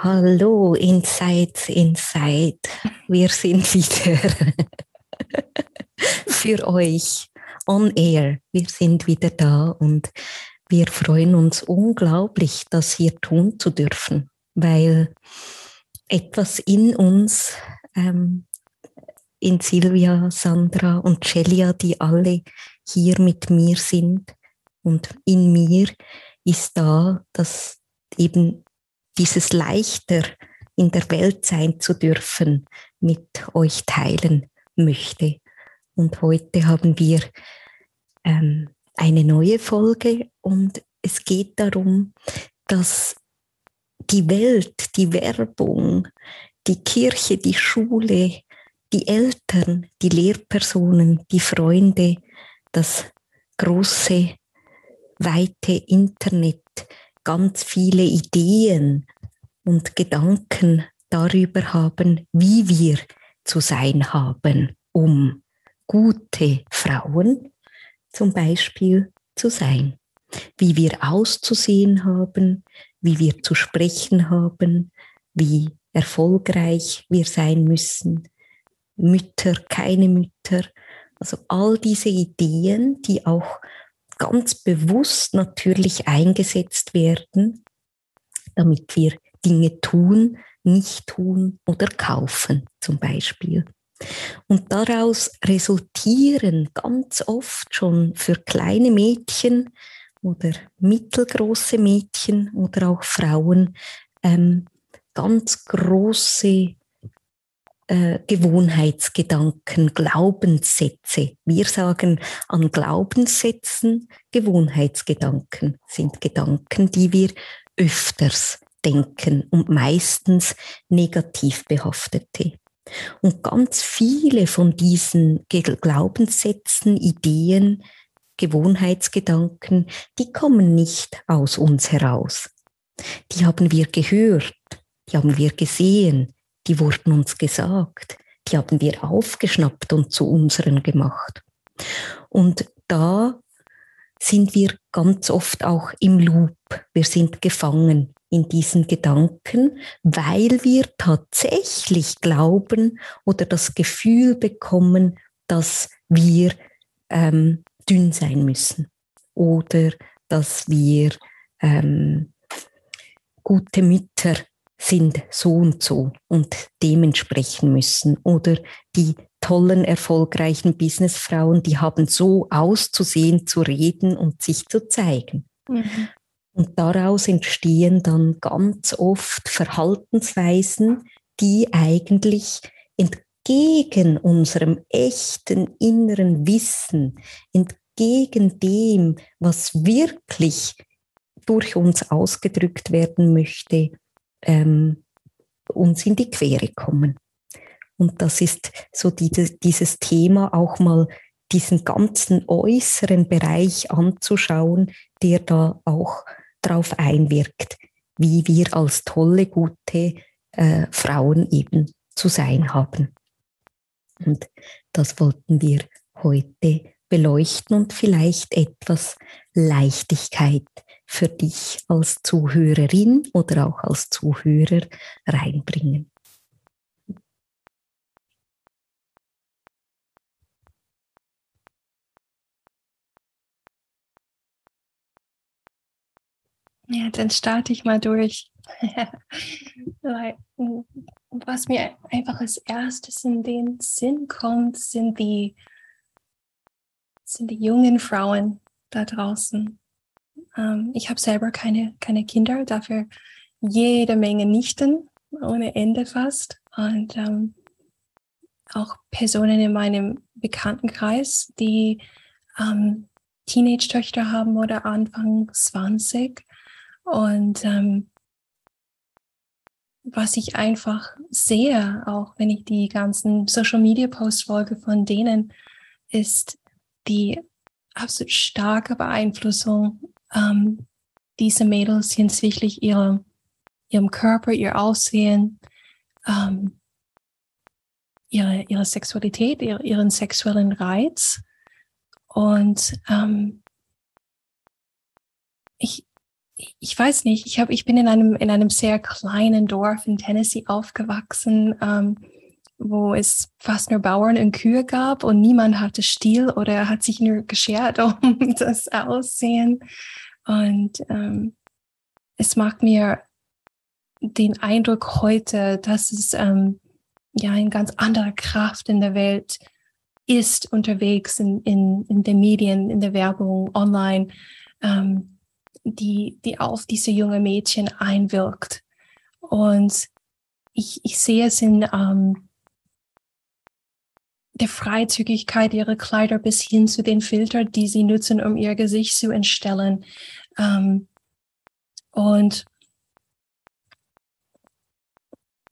Hallo, Inside, Inside. Wir sind wieder für euch on air. Wir sind wieder da und wir freuen uns unglaublich, das hier tun zu dürfen, weil etwas in uns, ähm, in Silvia, Sandra und Celia, die alle hier mit mir sind und in mir ist da, dass eben dieses leichter in der Welt sein zu dürfen, mit euch teilen möchte. Und heute haben wir ähm, eine neue Folge und es geht darum, dass die Welt, die Werbung, die Kirche, die Schule, die Eltern, die Lehrpersonen, die Freunde, das große, weite Internet ganz viele Ideen und Gedanken darüber haben, wie wir zu sein haben, um gute Frauen zum Beispiel zu sein, wie wir auszusehen haben, wie wir zu sprechen haben, wie erfolgreich wir sein müssen, Mütter, keine Mütter, also all diese Ideen, die auch ganz bewusst natürlich eingesetzt werden, damit wir Dinge tun, nicht tun oder kaufen zum Beispiel. Und daraus resultieren ganz oft schon für kleine Mädchen oder mittelgroße Mädchen oder auch Frauen ähm, ganz große äh, Gewohnheitsgedanken, Glaubenssätze. Wir sagen an Glaubenssätzen Gewohnheitsgedanken sind Gedanken, die wir öfters denken und meistens negativ behaftete. Und ganz viele von diesen Glaubenssätzen, Ideen, Gewohnheitsgedanken, die kommen nicht aus uns heraus. Die haben wir gehört, die haben wir gesehen, die wurden uns gesagt, die haben wir aufgeschnappt und zu unseren gemacht. Und da sind wir ganz oft auch im Loop. Wir sind gefangen in diesen Gedanken, weil wir tatsächlich glauben oder das Gefühl bekommen, dass wir ähm, dünn sein müssen oder dass wir ähm, gute Mütter sind so und so und dementsprechend müssen. Oder die tollen, erfolgreichen Businessfrauen, die haben so auszusehen, zu reden und sich zu zeigen. Mhm. Und daraus entstehen dann ganz oft Verhaltensweisen, die eigentlich entgegen unserem echten inneren Wissen, entgegen dem, was wirklich durch uns ausgedrückt werden möchte, ähm, uns in die Quere kommen. Und das ist so die, dieses Thema, auch mal diesen ganzen äußeren Bereich anzuschauen, der da auch drauf einwirkt, wie wir als tolle, gute äh, Frauen eben zu sein haben. Und das wollten wir heute beleuchten und vielleicht etwas Leichtigkeit für dich als Zuhörerin oder auch als Zuhörer reinbringen. Ja, dann starte ich mal durch. Was mir einfach als erstes in den Sinn kommt, sind die, sind die jungen Frauen da draußen, ähm, ich habe selber keine, keine Kinder, dafür jede Menge Nichten, ohne Ende fast. Und ähm, auch Personen in meinem Bekanntenkreis, die ähm, Teenage-Töchter haben oder Anfang 20. Und ähm, was ich einfach sehe, auch wenn ich die ganzen Social Media Posts folge von denen, ist die absolut starke Beeinflussung ähm, dieser Mädels hinsichtlich ihrer, ihrem Körper, ihr Aussehen, ähm, ihre, ihre Sexualität, ihre, ihren sexuellen Reiz. Und ähm, ich, ich weiß nicht, ich, hab, ich bin in einem, in einem sehr kleinen Dorf in Tennessee aufgewachsen, ähm, wo es fast nur Bauern und Kühe gab und niemand hatte Stil oder hat sich nur geschert um das Aussehen. Und ähm, es macht mir den Eindruck heute, dass es ähm, ja eine ganz andere Kraft in der Welt ist, unterwegs in, in, in den Medien, in der Werbung, online, ähm, die, die auf diese junge Mädchen einwirkt. Und ich, ich sehe es in ähm, der Freizügigkeit ihrer Kleider bis hin zu den Filtern, die sie nutzen, um ihr Gesicht zu entstellen. Ähm, und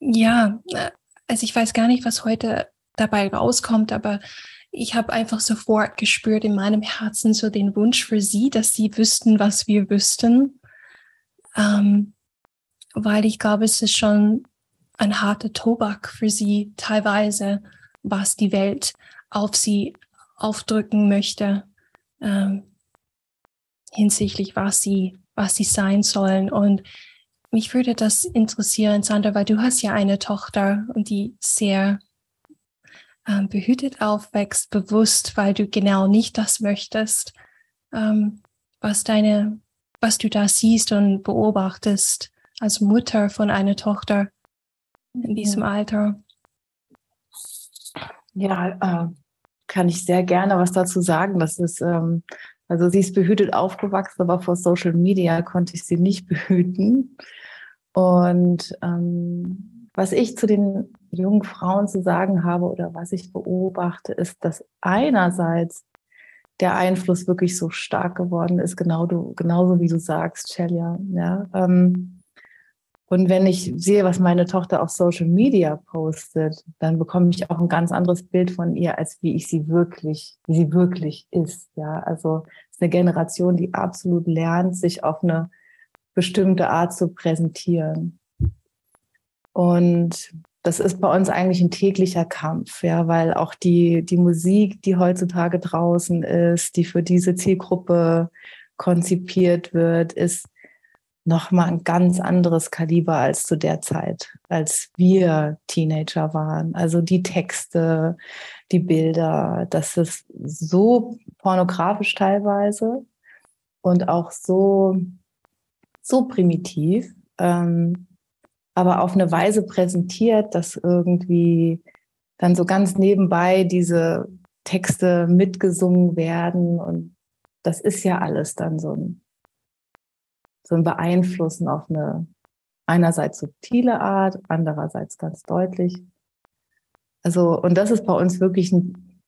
ja, also ich weiß gar nicht, was heute dabei rauskommt, aber ich habe einfach sofort gespürt in meinem Herzen so den Wunsch für sie, dass sie wüssten, was wir wüssten. Ähm, weil ich glaube, es ist schon ein harter Tobak für sie teilweise, was die Welt auf sie aufdrücken möchte, ähm, hinsichtlich was sie, was sie sein sollen. Und mich würde das interessieren, Sandra, weil du hast ja eine Tochter und die sehr ähm, behütet aufwächst, bewusst, weil du genau nicht das möchtest, ähm, was deine, was du da siehst und beobachtest als Mutter von einer Tochter in diesem ja. Alter. Ja, äh, kann ich sehr gerne was dazu sagen. Das ist, ähm, also sie ist behütet aufgewachsen, aber vor Social Media konnte ich sie nicht behüten. Und ähm, was ich zu den jungen Frauen zu sagen habe oder was ich beobachte, ist, dass einerseits der Einfluss wirklich so stark geworden ist, genau du, genauso wie du sagst, Celia. Ja, ähm, und wenn ich sehe, was meine Tochter auf Social Media postet, dann bekomme ich auch ein ganz anderes Bild von ihr, als wie ich sie wirklich, wie sie wirklich ist. Ja, also es ist eine Generation, die absolut lernt, sich auf eine bestimmte Art zu präsentieren. Und das ist bei uns eigentlich ein täglicher Kampf, ja, weil auch die, die Musik, die heutzutage draußen ist, die für diese Zielgruppe konzipiert wird, ist nochmal ein ganz anderes Kaliber als zu der Zeit, als wir Teenager waren. Also die Texte, die Bilder, das ist so pornografisch teilweise und auch so, so primitiv, ähm, aber auf eine Weise präsentiert, dass irgendwie dann so ganz nebenbei diese Texte mitgesungen werden und das ist ja alles dann so ein so ein Beeinflussen auf eine einerseits subtile Art, andererseits ganz deutlich. Also, und das ist bei uns wirklich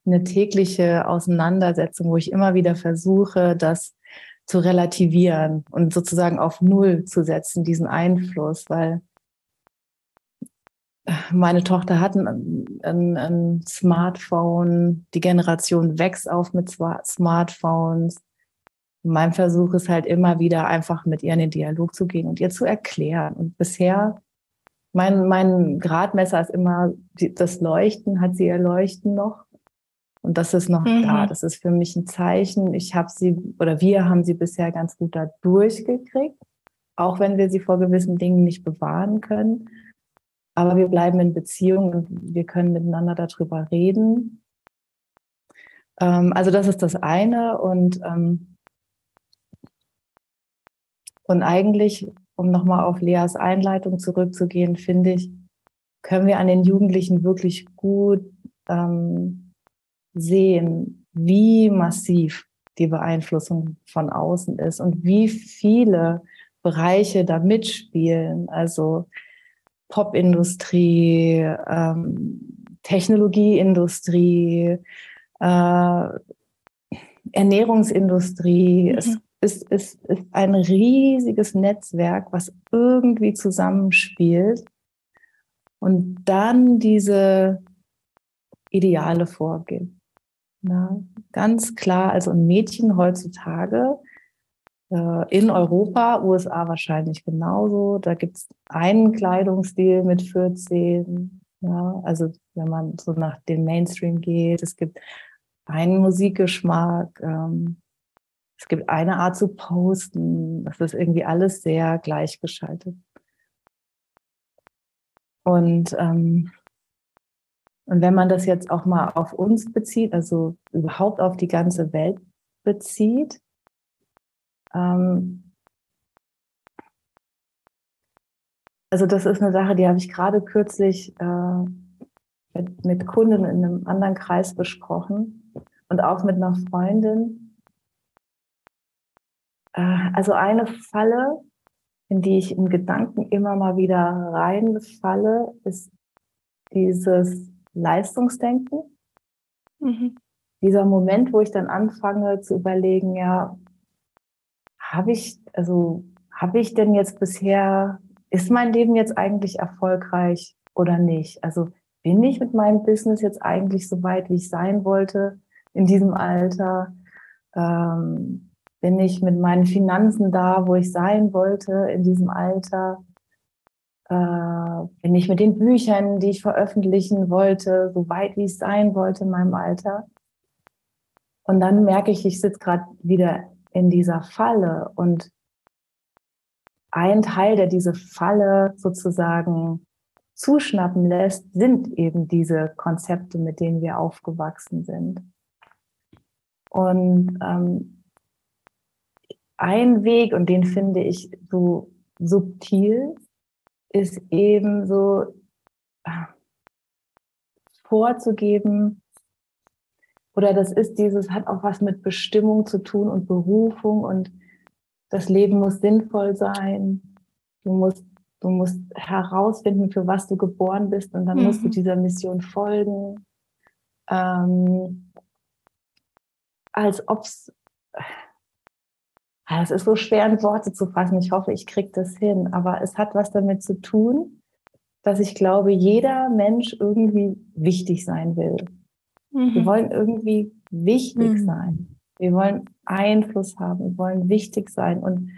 eine tägliche Auseinandersetzung, wo ich immer wieder versuche, das zu relativieren und sozusagen auf Null zu setzen, diesen Einfluss, weil meine Tochter hat ein, ein, ein Smartphone, die Generation wächst auf mit Smartphones mein Versuch ist halt immer wieder einfach mit ihr in den Dialog zu gehen und ihr zu erklären. Und bisher, mein, mein Gradmesser ist immer das Leuchten, hat sie ihr Leuchten noch? Und das ist noch mhm. da. Das ist für mich ein Zeichen. Ich habe sie oder wir haben sie bisher ganz gut da durchgekriegt, auch wenn wir sie vor gewissen Dingen nicht bewahren können. Aber wir bleiben in Beziehung und wir können miteinander darüber reden. Ähm, also das ist das eine. Und ähm, und eigentlich, um nochmal auf Leas Einleitung zurückzugehen, finde ich, können wir an den Jugendlichen wirklich gut ähm, sehen, wie massiv die Beeinflussung von außen ist und wie viele Bereiche da mitspielen. Also Popindustrie, ähm, Technologieindustrie, äh, Ernährungsindustrie. Mhm. Es ist, ist, ist ein riesiges Netzwerk, was irgendwie zusammenspielt und dann diese Ideale vorgibt. Na, ganz klar, also ein Mädchen heutzutage äh, in Europa, USA wahrscheinlich genauso, da gibt es einen Kleidungsstil mit 14. Ja, also wenn man so nach dem Mainstream geht, es gibt einen Musikgeschmack, ähm, es gibt eine Art zu posten. Das ist irgendwie alles sehr gleichgeschaltet. Und, ähm, und wenn man das jetzt auch mal auf uns bezieht, also überhaupt auf die ganze Welt bezieht, ähm, also das ist eine Sache, die habe ich gerade kürzlich äh, mit, mit Kunden in einem anderen Kreis besprochen und auch mit einer Freundin. Äh, also eine Falle, in die ich in Gedanken immer mal wieder reinfalle, ist dieses Leistungsdenken. Mhm. Dieser Moment, wo ich dann anfange zu überlegen, ja, habe ich, also habe ich denn jetzt bisher, ist mein Leben jetzt eigentlich erfolgreich oder nicht? Also bin ich mit meinem Business jetzt eigentlich so weit, wie ich sein wollte in diesem Alter? Ähm, bin ich mit meinen Finanzen da, wo ich sein wollte in diesem Alter? Äh, bin ich mit den Büchern, die ich veröffentlichen wollte, so weit, wie ich sein wollte in meinem Alter? Und dann merke ich, ich sitze gerade wieder in dieser Falle und ein Teil, der diese Falle sozusagen zuschnappen lässt, sind eben diese Konzepte, mit denen wir aufgewachsen sind. Und ähm, ein Weg, und den finde ich so subtil, ist eben so äh, vorzugeben, oder das ist dieses, hat auch was mit Bestimmung zu tun und Berufung und das Leben muss sinnvoll sein. Du musst, du musst herausfinden, für was du geboren bist und dann mhm. musst du mhm. dieser Mission folgen. Ähm, als ob es, es ist so schwer in Worte zu fassen. Ich hoffe, ich kriege das hin. Aber es hat was damit zu tun, dass ich glaube, jeder Mensch irgendwie wichtig sein will. Mhm. Wir wollen irgendwie wichtig mhm. sein. Wir wollen Einfluss haben. Wir wollen wichtig sein und,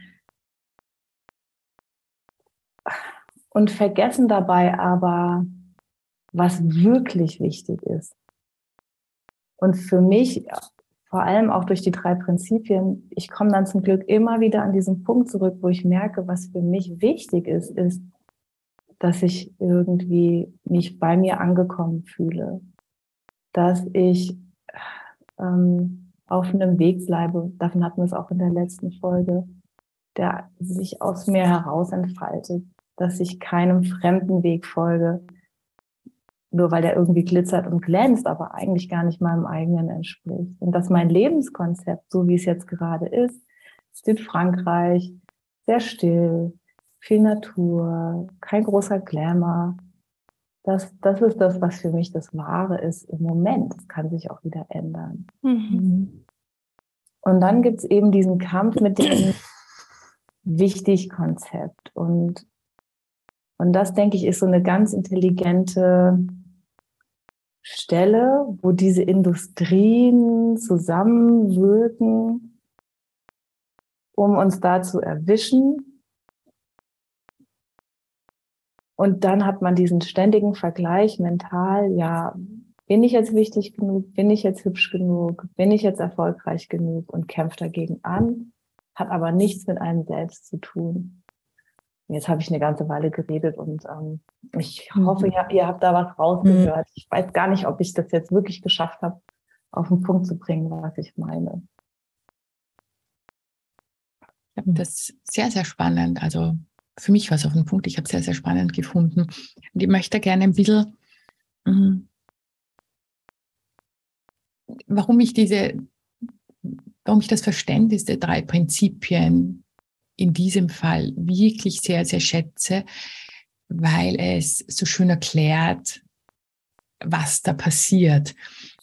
und vergessen dabei aber, was wirklich wichtig ist. Und für mich, vor allem auch durch die drei Prinzipien, ich komme dann zum Glück immer wieder an diesen Punkt zurück, wo ich merke, was für mich wichtig ist, ist, dass ich irgendwie mich bei mir angekommen fühle, dass ich ähm, auf einem Weg bleibe, davon hatten wir es auch in der letzten Folge, der sich aus mir heraus entfaltet, dass ich keinem fremden Weg folge, nur weil der irgendwie glitzert und glänzt, aber eigentlich gar nicht meinem eigenen entspricht. Und dass mein Lebenskonzept, so wie es jetzt gerade ist, ist in Frankreich sehr still, viel Natur, kein großer Glamour, das, das ist das, was für mich das Wahre ist im Moment. Das kann sich auch wieder ändern. Mhm. Und dann gibt es eben diesen Kampf mit dem Wichtig-Konzept. Und, und das, denke ich, ist so eine ganz intelligente Stelle, wo diese Industrien zusammenwirken, um uns da zu erwischen Und dann hat man diesen ständigen Vergleich mental, ja, bin ich jetzt wichtig genug, bin ich jetzt hübsch genug, bin ich jetzt erfolgreich genug und kämpft dagegen an, hat aber nichts mit einem selbst zu tun. Jetzt habe ich eine ganze Weile geredet und ähm, ich hoffe, mhm. ihr, ihr, habt da was rausgehört. Mhm. Ich weiß gar nicht, ob ich das jetzt wirklich geschafft habe, auf den Punkt zu bringen, was ich meine. Das ist sehr, sehr spannend. Also für mich war es auf den Punkt, ich habe es sehr, sehr spannend gefunden. Und ich möchte gerne ein bisschen, mhm, warum ich diese, warum ich das Verständnis der drei Prinzipien in diesem Fall wirklich sehr, sehr schätze, weil es so schön erklärt, was da passiert.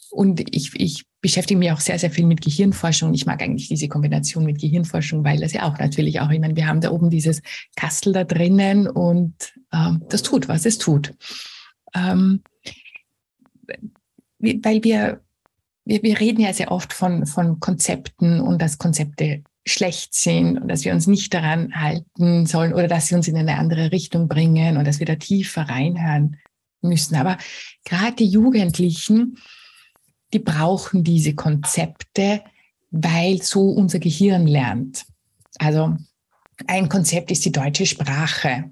Und ich, ich beschäftige mich auch sehr, sehr viel mit Gehirnforschung. Ich mag eigentlich diese Kombination mit Gehirnforschung, weil das ja auch natürlich auch, ich meine, wir haben da oben dieses Kastel da drinnen und ähm, das tut, was es tut. Ähm, weil wir, wir, wir reden ja sehr oft von, von Konzepten und dass Konzepte schlecht sind und dass wir uns nicht daran halten sollen oder dass sie uns in eine andere Richtung bringen und dass wir da tiefer reinhören müssen. Aber gerade die Jugendlichen, die brauchen diese Konzepte, weil so unser Gehirn lernt. Also ein Konzept ist die deutsche Sprache.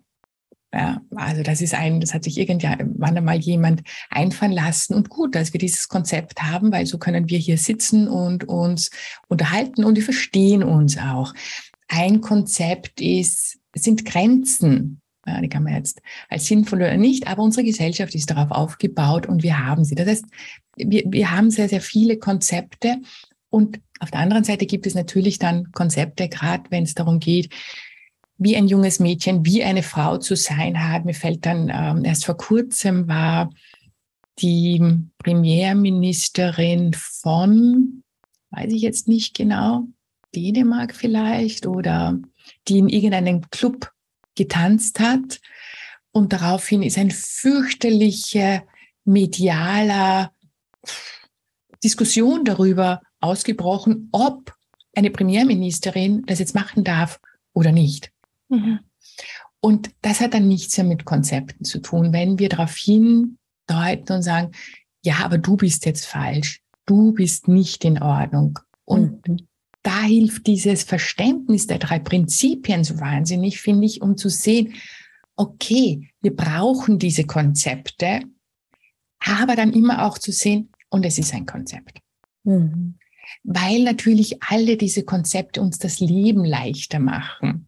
Ja, also das ist ein, das hat sich irgendwann einmal jemand einfallen lassen. Und gut, dass wir dieses Konzept haben, weil so können wir hier sitzen und uns unterhalten und wir verstehen uns auch. Ein Konzept ist, sind Grenzen. Ja, die kann man jetzt als sinnvoll oder nicht, aber unsere Gesellschaft ist darauf aufgebaut und wir haben sie. Das heißt, wir, wir haben sehr, sehr viele Konzepte und auf der anderen Seite gibt es natürlich dann Konzepte, gerade wenn es darum geht, wie ein junges Mädchen, wie eine Frau zu sein hat. Mir fällt dann ähm, erst vor kurzem war die Premierministerin von, weiß ich jetzt nicht genau, Dänemark vielleicht oder die in irgendeinem Club getanzt hat. Und daraufhin ist ein fürchterlicher medialer Diskussion darüber ausgebrochen, ob eine Premierministerin das jetzt machen darf oder nicht. Mhm. Und das hat dann nichts mehr mit Konzepten zu tun. Wenn wir darauf hindeuten und sagen, ja, aber du bist jetzt falsch, du bist nicht in Ordnung. Und mhm. da hilft dieses Verständnis der drei Prinzipien so wahnsinnig, finde ich, um zu sehen, okay, wir brauchen diese Konzepte, aber dann immer auch zu sehen, und es ist ein Konzept. Mhm. Weil natürlich alle diese Konzepte uns das Leben leichter machen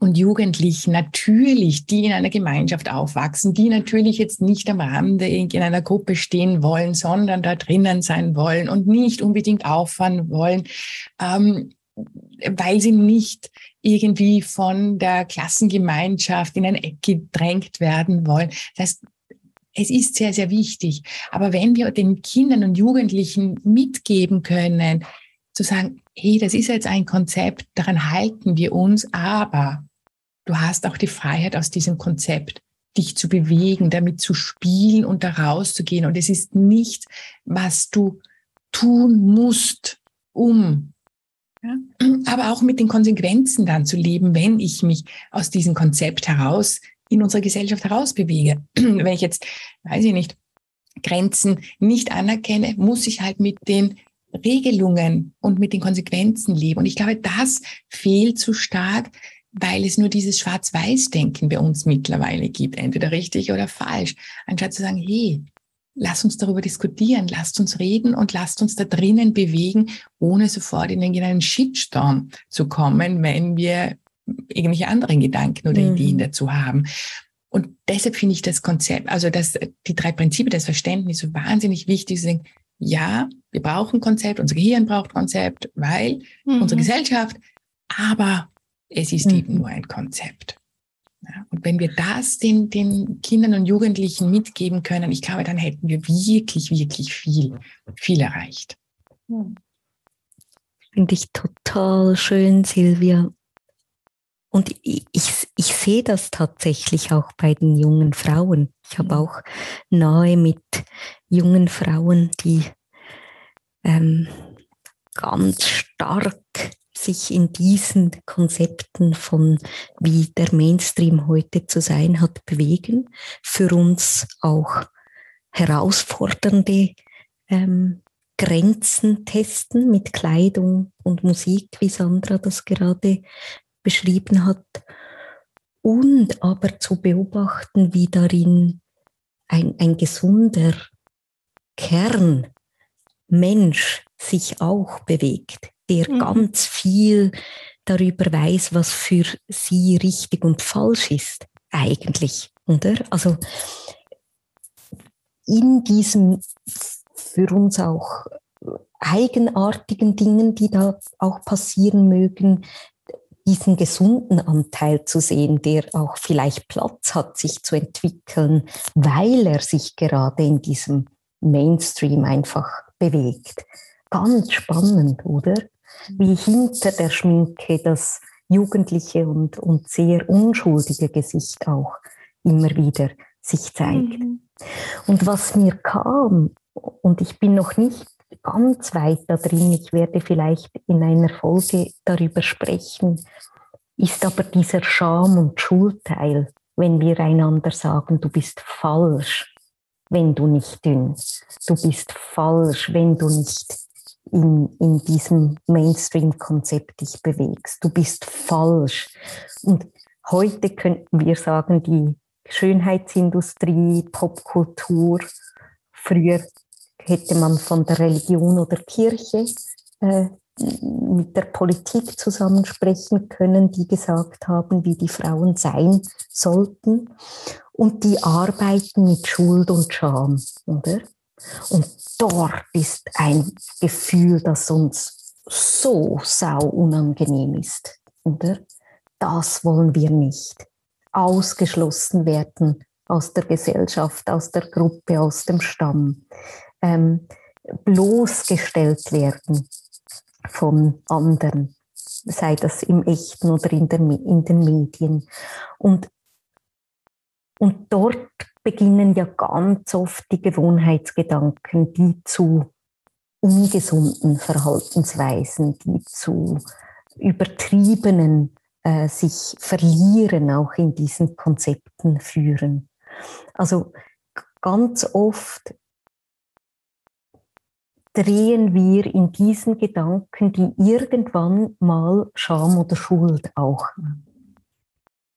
und Jugendlichen natürlich, die in einer Gemeinschaft aufwachsen, die natürlich jetzt nicht am Rande in einer Gruppe stehen wollen, sondern da drinnen sein wollen und nicht unbedingt auffahren wollen, ähm, weil sie nicht irgendwie von der Klassengemeinschaft in ein Eck gedrängt werden wollen. Das heißt, es ist sehr, sehr wichtig. Aber wenn wir den Kindern und Jugendlichen mitgeben können, zu sagen, hey, das ist jetzt ein Konzept, daran halten wir uns, aber du hast auch die Freiheit aus diesem Konzept, dich zu bewegen, damit zu spielen und da rauszugehen. Und es ist nicht, was du tun musst, um. Ja? Aber auch mit den Konsequenzen dann zu leben, wenn ich mich aus diesem Konzept heraus in unserer Gesellschaft herausbewege. wenn ich jetzt, weiß ich nicht, Grenzen nicht anerkenne, muss ich halt mit den Regelungen und mit den Konsequenzen leben. Und ich glaube, das fehlt zu stark, weil es nur dieses Schwarz-Weiß-Denken bei uns mittlerweile gibt, entweder richtig oder falsch, anstatt zu sagen, hey, lass uns darüber diskutieren, lasst uns reden und lasst uns da drinnen bewegen, ohne sofort in einen Shitstorm zu kommen, wenn wir irgendwelche anderen Gedanken oder mhm. Ideen dazu haben. Und deshalb finde ich das Konzept, also das, die drei Prinzipien des Verständnisses so wahnsinnig wichtig. Sind. Ja, wir brauchen Konzept, unser Gehirn braucht Konzept, weil mhm. unsere Gesellschaft, aber es ist mhm. eben nur ein Konzept. Ja, und wenn wir das den, den Kindern und Jugendlichen mitgeben können, ich glaube, dann hätten wir wirklich, wirklich viel, viel erreicht. Finde ich total schön, Silvia. Und ich, ich, ich sehe das tatsächlich auch bei den jungen Frauen. Ich habe auch nahe mit jungen Frauen, die ähm, ganz stark sich in diesen Konzepten von wie der Mainstream heute zu sein hat bewegen, für uns auch herausfordernde ähm, Grenzen testen mit Kleidung und Musik, wie Sandra das gerade beschrieben hat, und aber zu beobachten, wie darin ein, ein gesunder Kern Mensch sich auch bewegt, der mhm. ganz viel darüber weiß, was für sie richtig und falsch ist, eigentlich, oder? Also in diesem für uns auch eigenartigen Dingen, die da auch passieren mögen, diesen gesunden Anteil zu sehen, der auch vielleicht Platz hat, sich zu entwickeln, weil er sich gerade in diesem Mainstream einfach bewegt. ganz spannend, oder? Wie hinter der Schminke das jugendliche und, und sehr unschuldige Gesicht auch immer wieder sich zeigt. Mhm. Und was mir kam, und ich bin noch nicht ganz weit da drin, ich werde vielleicht in einer Folge darüber sprechen, ist aber dieser Scham- und Schuldteil, wenn wir einander sagen, du bist falsch, wenn du nicht dünn, du bist falsch, wenn du nicht in, in diesem Mainstream-Konzept dich bewegst, du bist falsch. Und heute könnten wir sagen, die Schönheitsindustrie, Popkultur, früher hätte man von der Religion oder Kirche äh, mit der Politik zusammensprechen können, die gesagt haben, wie die Frauen sein sollten. Und die arbeiten mit Schuld und Scham, oder? Und dort ist ein Gefühl, das uns so sau unangenehm ist, oder? Das wollen wir nicht. Ausgeschlossen werden aus der Gesellschaft, aus der Gruppe, aus dem Stamm ähm, bloßgestellt werden von anderen, sei das im Echten oder in, der, in den Medien. Und, und dort beginnen ja ganz oft die Gewohnheitsgedanken, die zu ungesunden Verhaltensweisen, die zu übertriebenen äh, sich verlieren auch in diesen Konzepten führen. Also ganz oft drehen wir in diesen Gedanken, die irgendwann mal Scham oder Schuld auch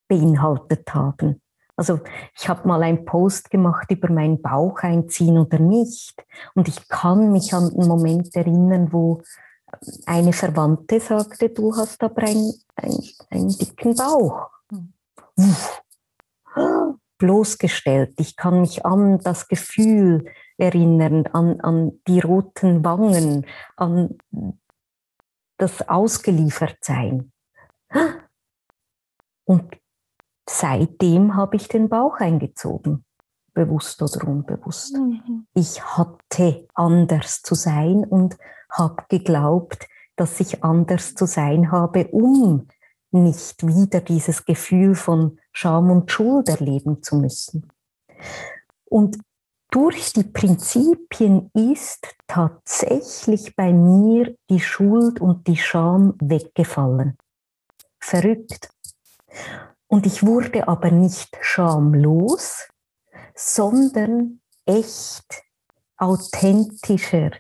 beinhaltet haben. Also ich habe mal einen Post gemacht über meinen Bauch einziehen oder nicht. Und ich kann mich an einen Moment erinnern, wo eine Verwandte sagte, du hast aber einen, einen, einen dicken Bauch. Uff. Bloßgestellt. Ich kann mich an das Gefühl erinnern, an, an die roten Wangen, an das Ausgeliefertsein. Und seitdem habe ich den Bauch eingezogen, bewusst oder unbewusst. Mhm. Ich hatte anders zu sein und habe geglaubt, dass ich anders zu sein habe, um nicht wieder dieses Gefühl von Scham und Schuld erleben zu müssen. Und durch die Prinzipien ist tatsächlich bei mir die Schuld und die Scham weggefallen. Verrückt. Und ich wurde aber nicht schamlos, sondern echt authentischer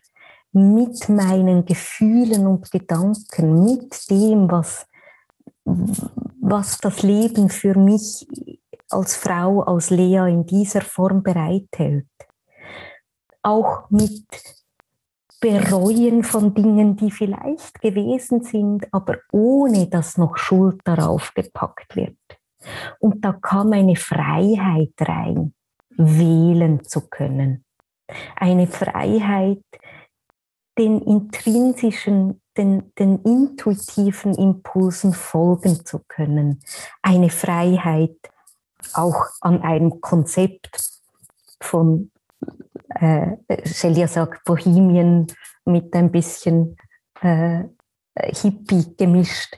mit meinen Gefühlen und Gedanken, mit dem, was, was das Leben für mich als Frau, als Lea in dieser Form bereithält. Auch mit Bereuen von Dingen, die vielleicht gewesen sind, aber ohne dass noch Schuld darauf gepackt wird. Und da kam eine Freiheit rein, wählen zu können. Eine Freiheit, den intrinsischen, den, den intuitiven Impulsen folgen zu können. Eine Freiheit, auch an einem Konzept von, äh, Celia sagt, Bohemien mit ein bisschen äh, Hippie gemischt.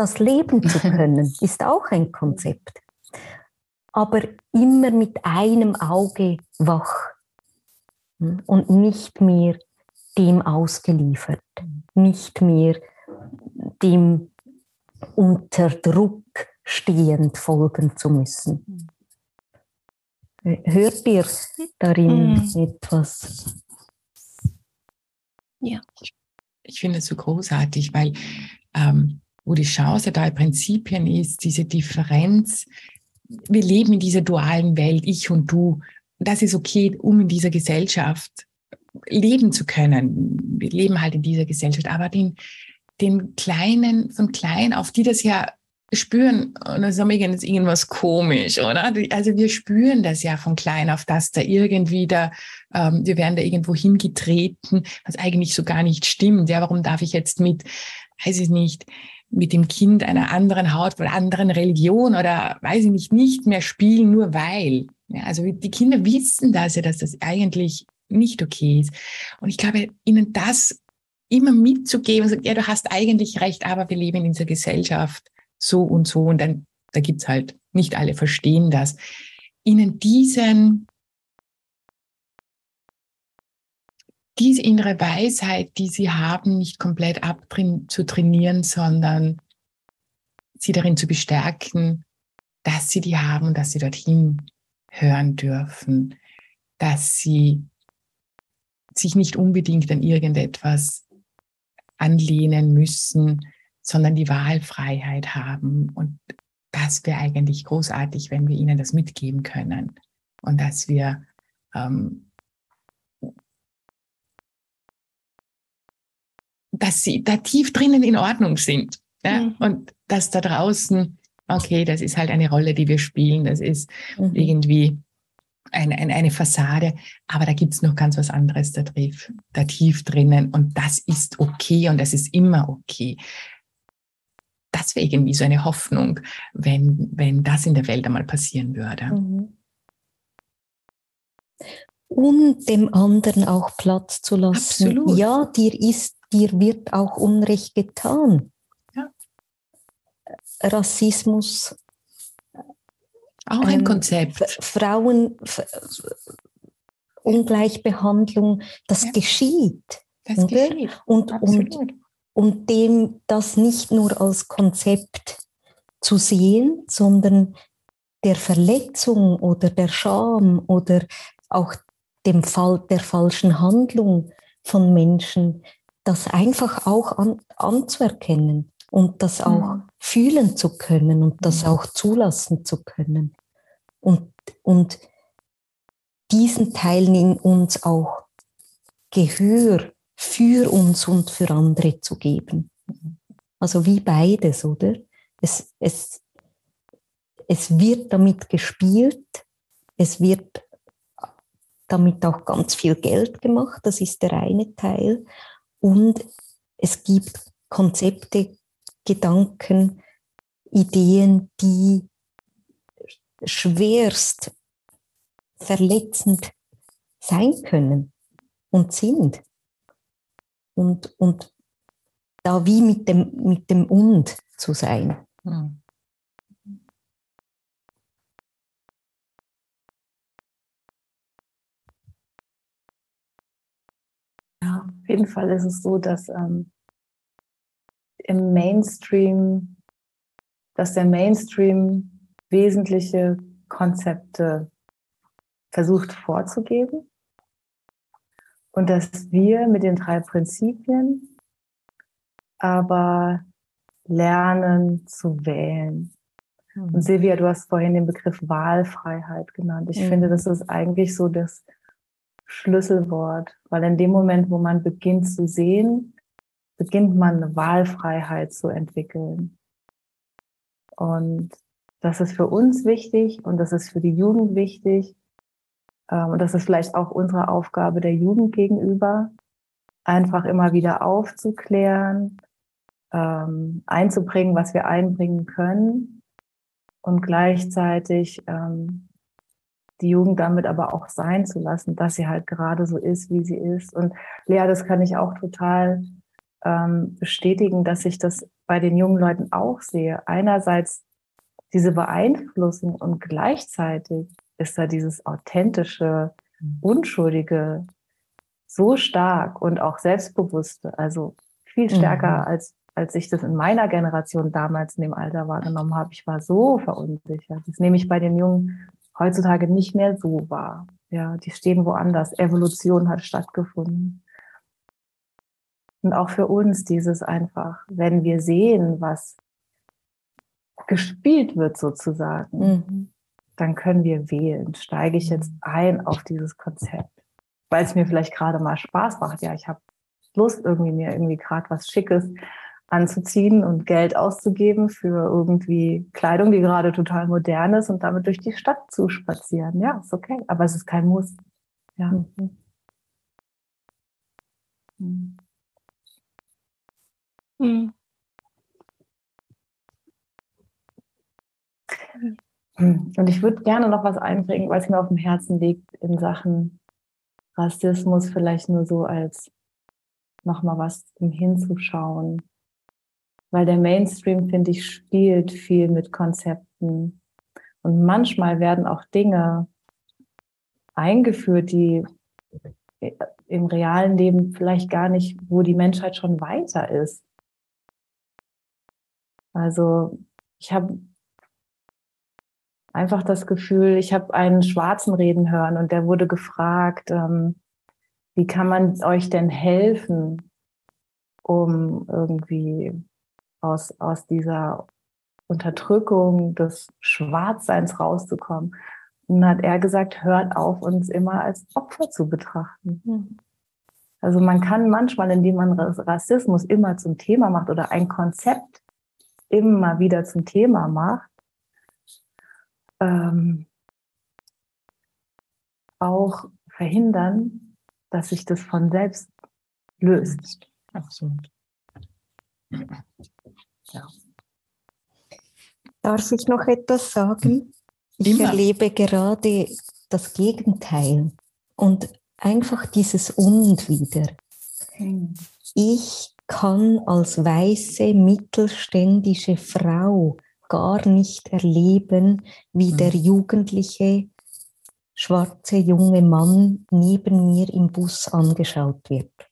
Das leben zu können, ist auch ein Konzept. Aber immer mit einem Auge wach hm, und nicht mehr dem ausgeliefert, nicht mehr dem unter Druck stehend folgen zu müssen. Hört ihr darin mhm. etwas? Ja. Ich finde es so großartig, weil ähm, wo die Chance da Prinzipien ist, diese Differenz. Wir leben in dieser dualen Welt, ich und du. Das ist okay, um in dieser Gesellschaft leben zu können. Wir leben halt in dieser Gesellschaft, aber den, den Kleinen, von klein auf, die das ja spüren, und das ist irgendwas komisch, oder? Also wir spüren das ja von klein auf, dass da irgendwie da, ähm, wir werden da irgendwo hingetreten, was eigentlich so gar nicht stimmt. Ja, warum darf ich jetzt mit, weiß ich nicht, mit dem Kind einer anderen Haut, einer anderen Religion oder weiß ich nicht, nicht mehr spielen, nur weil. Ja, also die Kinder wissen das ja, dass das eigentlich nicht okay ist. Und ich glaube, ihnen das immer mitzugeben, sagt, ja, du hast eigentlich recht, aber wir leben in dieser Gesellschaft so und so und dann, da gibt's halt, nicht alle verstehen das. Ihnen diesen, diese innere Weisheit, die sie haben, nicht komplett abzutrainieren, sondern sie darin zu bestärken, dass sie die haben und dass sie dorthin hören dürfen, dass sie sich nicht unbedingt an irgendetwas anlehnen müssen, sondern die Wahlfreiheit haben. Und das wäre eigentlich großartig, wenn wir ihnen das mitgeben können. Und dass wir ähm, dass sie da tief drinnen in Ordnung sind. Ja? Mhm. Und dass da draußen, okay, das ist halt eine Rolle, die wir spielen, das ist mhm. irgendwie eine, eine, eine Fassade, aber da gibt's noch ganz was anderes da, tief, da tief drinnen und das ist okay und das ist immer okay. Das wäre irgendwie so eine Hoffnung, wenn, wenn das in der Welt einmal passieren würde. Mhm. Und dem anderen auch Platz zu lassen. Absolut. Ja, dir ist, dir wird auch Unrecht getan. Ja. Rassismus auch ein ähm, Konzept. Frauen, Ungleichbehandlung, das ja. geschieht. Das oder? geschieht. Und, und, und dem das nicht nur als Konzept zu sehen, sondern der Verletzung oder der Scham oder auch dem Fall der falschen Handlung von Menschen, das einfach auch an, anzuerkennen und das auch mhm. fühlen zu können und das mhm. auch zulassen zu können und, und diesen Teilen in uns auch Gehör für uns und für andere zu geben. Also wie beides, oder? Es, es, es wird damit gespielt, es wird damit auch ganz viel Geld gemacht, das ist der eine Teil. Und es gibt Konzepte, Gedanken, Ideen, die schwerst verletzend sein können und sind. Und, und da wie mit dem, mit dem Und zu sein. Hm. Ja, auf jeden Fall ist es so, dass ähm, im Mainstream, dass der Mainstream wesentliche Konzepte versucht vorzugeben und dass wir mit den drei Prinzipien aber lernen zu wählen. Mhm. Und Silvia, du hast vorhin den Begriff Wahlfreiheit genannt. Ich mhm. finde, das ist eigentlich so das Schlüsselwort, weil in dem Moment, wo man beginnt zu sehen, beginnt man eine Wahlfreiheit zu entwickeln. Und das ist für uns wichtig und das ist für die Jugend wichtig. Ähm, und das ist vielleicht auch unsere Aufgabe der Jugend gegenüber, einfach immer wieder aufzuklären, ähm, einzubringen, was wir einbringen können und gleichzeitig ähm, die Jugend damit aber auch sein zu lassen, dass sie halt gerade so ist, wie sie ist. Und Lea, das kann ich auch total bestätigen, dass ich das bei den jungen Leuten auch sehe. Einerseits diese Beeinflussung und gleichzeitig ist da dieses authentische, mhm. unschuldige so stark und auch selbstbewusste, also viel stärker mhm. als als ich das in meiner Generation damals in dem Alter wahrgenommen habe. Ich war so verunsichert. Das nehme ich bei den Jungen heutzutage nicht mehr so wahr. Ja, die stehen woanders. Evolution hat stattgefunden. Und auch für uns dieses einfach, wenn wir sehen, was gespielt wird sozusagen, mhm. dann können wir wählen. Steige ich jetzt ein auf dieses Konzept, weil es mir vielleicht gerade mal Spaß macht. Ja, ich habe Lust, irgendwie mir irgendwie gerade was Schickes anzuziehen und Geld auszugeben für irgendwie Kleidung, die gerade total modern ist und damit durch die Stadt zu spazieren. Ja, ist okay, aber es ist kein Muss. Ja. Mhm. Mhm. Mhm. Und ich würde gerne noch was einbringen, weil es mir auf dem Herzen liegt in Sachen Rassismus vielleicht nur so als nochmal was zum Hinzuschauen. Weil der Mainstream, finde ich, spielt viel mit Konzepten. Und manchmal werden auch Dinge eingeführt, die im realen Leben vielleicht gar nicht, wo die Menschheit schon weiter ist. Also ich habe einfach das Gefühl, ich habe einen Schwarzen reden hören und der wurde gefragt, ähm, wie kann man euch denn helfen, um irgendwie aus, aus dieser Unterdrückung des Schwarzseins rauszukommen. Und dann hat er gesagt, hört auf, uns immer als Opfer zu betrachten. Mhm. Also man kann manchmal, indem man Rassismus immer zum Thema macht oder ein Konzept immer wieder zum Thema macht, ähm, auch verhindern, dass sich das von selbst löst. Absolut. Ja. Darf ich noch etwas sagen? Ich Immer. erlebe gerade das Gegenteil und einfach dieses Und wieder. Hm. Ich kann als weiße mittelständische Frau gar nicht erleben, wie hm. der jugendliche schwarze junge Mann neben mir im Bus angeschaut wird.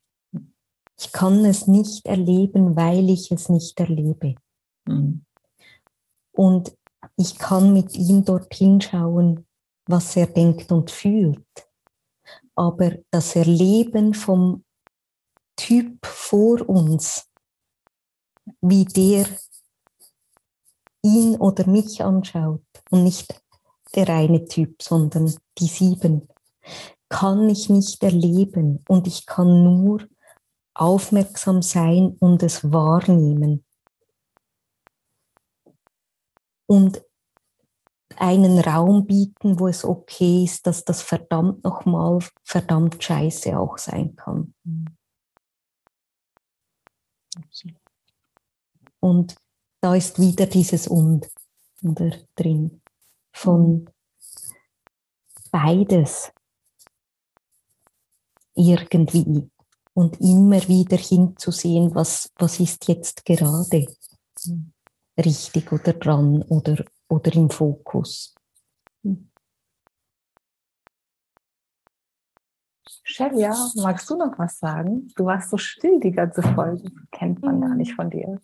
Ich kann es nicht erleben, weil ich es nicht erlebe. Mhm. Und ich kann mit ihm dorthin schauen, was er denkt und fühlt. Aber das Erleben vom Typ vor uns, wie der ihn oder mich anschaut und nicht der eine Typ, sondern die sieben, kann ich nicht erleben und ich kann nur aufmerksam sein und es wahrnehmen. Und einen Raum bieten, wo es okay ist, dass das verdammt nochmal verdammt scheiße auch sein kann. Und da ist wieder dieses Und drin von beides irgendwie und immer wieder hinzusehen, was, was ist jetzt gerade richtig oder dran oder oder im Fokus. Shelia, magst du noch was sagen? Du warst so still die ganze Folge. Kennt man gar nicht von dir.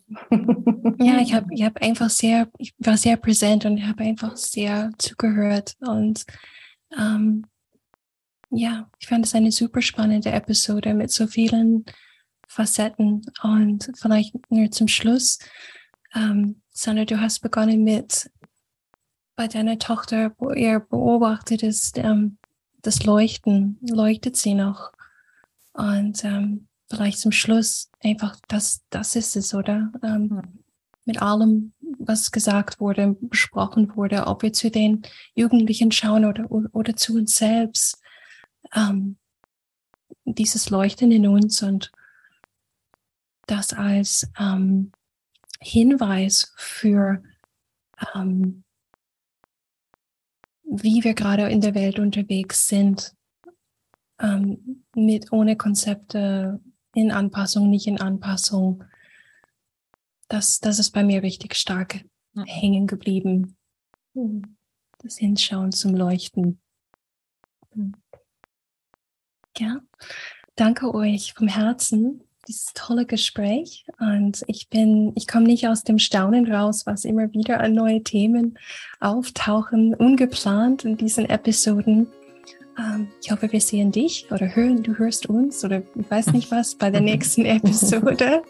Ja, ich habe ich hab einfach sehr, ich war sehr präsent und habe einfach sehr zugehört. Und ähm, ja, ich fand es eine super spannende Episode mit so vielen Facetten. Und vielleicht nur zum Schluss, ähm, Sandra, du hast begonnen mit bei deiner Tochter, wo ihr beobachtet ist, ähm, das Leuchten, leuchtet sie noch. Und ähm, vielleicht zum Schluss einfach, das, das ist es, oder? Ähm, mit allem, was gesagt wurde, besprochen wurde, ob wir zu den Jugendlichen schauen oder, oder zu uns selbst. Ähm, dieses Leuchten in uns und das als ähm, Hinweis für ähm, wie wir gerade in der Welt unterwegs sind, ähm, mit ohne Konzepte in Anpassung, nicht in Anpassung. Das, das ist bei mir richtig stark ja. hängen geblieben. Das Hinschauen zum Leuchten. Ja, danke euch vom Herzen dieses tolle Gespräch und ich bin, ich komme nicht aus dem Staunen raus, was immer wieder an neue Themen auftauchen, ungeplant in diesen Episoden. Ähm, ich hoffe, wir sehen dich oder hören, du hörst uns oder ich weiß nicht was bei der nächsten Episode.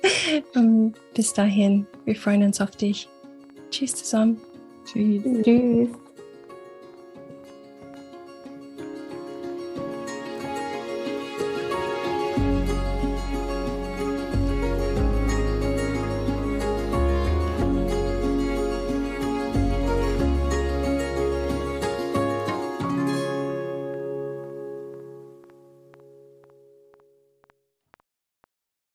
um, bis dahin, wir freuen uns auf dich. Tschüss zusammen. Tschüss. Tschüss.